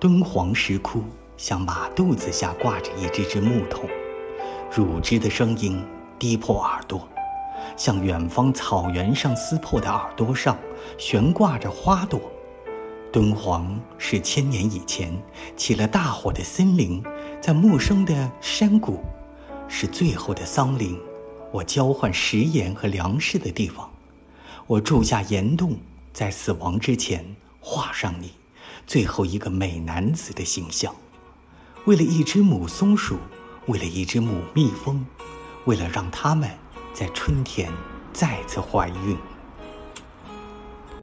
敦煌石窟像马肚子下挂着一只只木桶，乳汁的声音滴破耳朵，像远方草原上撕破的耳朵上悬挂着花朵。敦煌是千年以前起了大火的森林，在陌生的山谷，是最后的桑林，我交换食盐和粮食的地方。我住下岩洞，在死亡之前画上你。最后一个美男子的形象，为了一只母松鼠，为了一只母蜜蜂，为了让它们在春天再次怀孕。